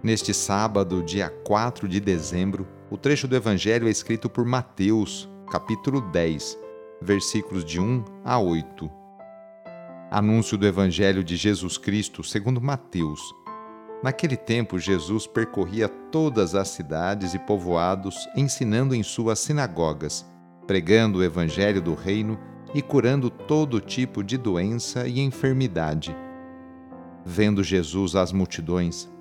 Neste sábado, dia 4 de dezembro, o trecho do Evangelho é escrito por Mateus, capítulo 10, versículos de 1 a 8. Anúncio do Evangelho de Jesus Cristo segundo Mateus. Naquele tempo, Jesus percorria todas as cidades e povoados, ensinando em suas sinagogas, pregando o Evangelho do Reino e curando todo tipo de doença e enfermidade. Vendo Jesus as multidões,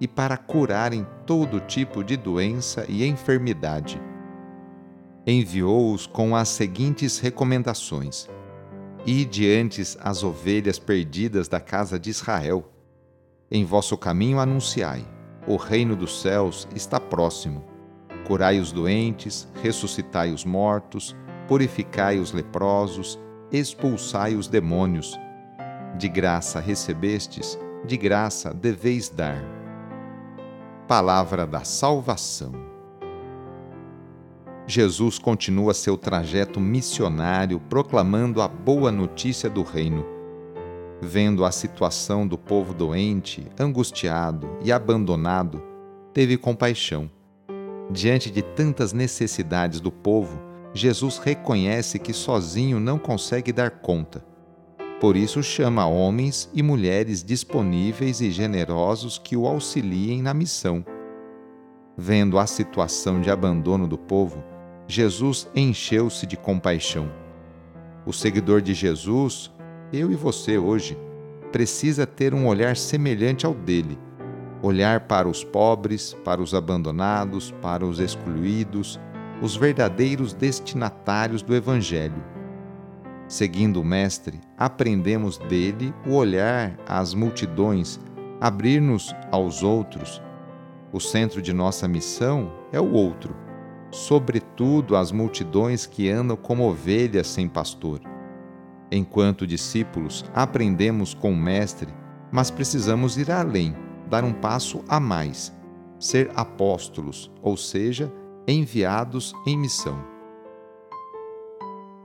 e para curarem todo tipo de doença e enfermidade. Enviou-os com as seguintes recomendações: Ide antes as ovelhas perdidas da casa de Israel. Em vosso caminho anunciai: o reino dos céus está próximo. Curai os doentes, ressuscitai os mortos, purificai os leprosos, expulsai os demônios de graça recebestes, de graça deveis dar. Palavra da Salvação. Jesus continua seu trajeto missionário proclamando a boa notícia do Reino. Vendo a situação do povo doente, angustiado e abandonado, teve compaixão. Diante de tantas necessidades do povo, Jesus reconhece que sozinho não consegue dar conta por isso chama homens e mulheres disponíveis e generosos que o auxiliem na missão. Vendo a situação de abandono do povo, Jesus encheu-se de compaixão. O seguidor de Jesus, eu e você hoje, precisa ter um olhar semelhante ao dele. Olhar para os pobres, para os abandonados, para os excluídos, os verdadeiros destinatários do Evangelho Seguindo o Mestre, aprendemos dele o olhar às multidões, abrir-nos aos outros. O centro de nossa missão é o outro, sobretudo as multidões que andam como ovelhas sem pastor. Enquanto discípulos, aprendemos com o Mestre, mas precisamos ir além, dar um passo a mais, ser apóstolos, ou seja, enviados em missão.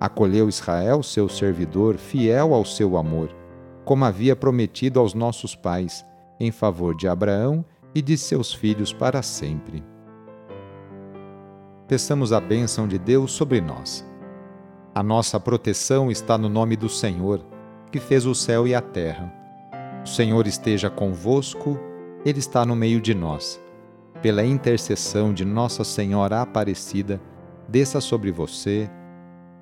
Acolheu Israel, seu servidor, fiel ao seu amor, como havia prometido aos nossos pais, em favor de Abraão e de seus filhos para sempre. Peçamos a bênção de Deus sobre nós. A nossa proteção está no nome do Senhor, que fez o céu e a terra. O Senhor esteja convosco, Ele está no meio de nós. Pela intercessão de Nossa Senhora Aparecida, desça sobre você,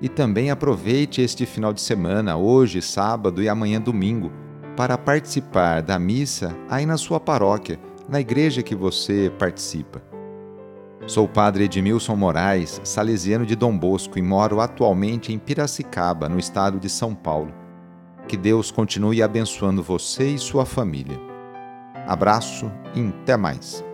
E também aproveite este final de semana, hoje, sábado e amanhã, domingo, para participar da missa aí na sua paróquia, na igreja que você participa. Sou o padre Edmilson Moraes, salesiano de Dom Bosco e moro atualmente em Piracicaba, no estado de São Paulo. Que Deus continue abençoando você e sua família. Abraço e até mais.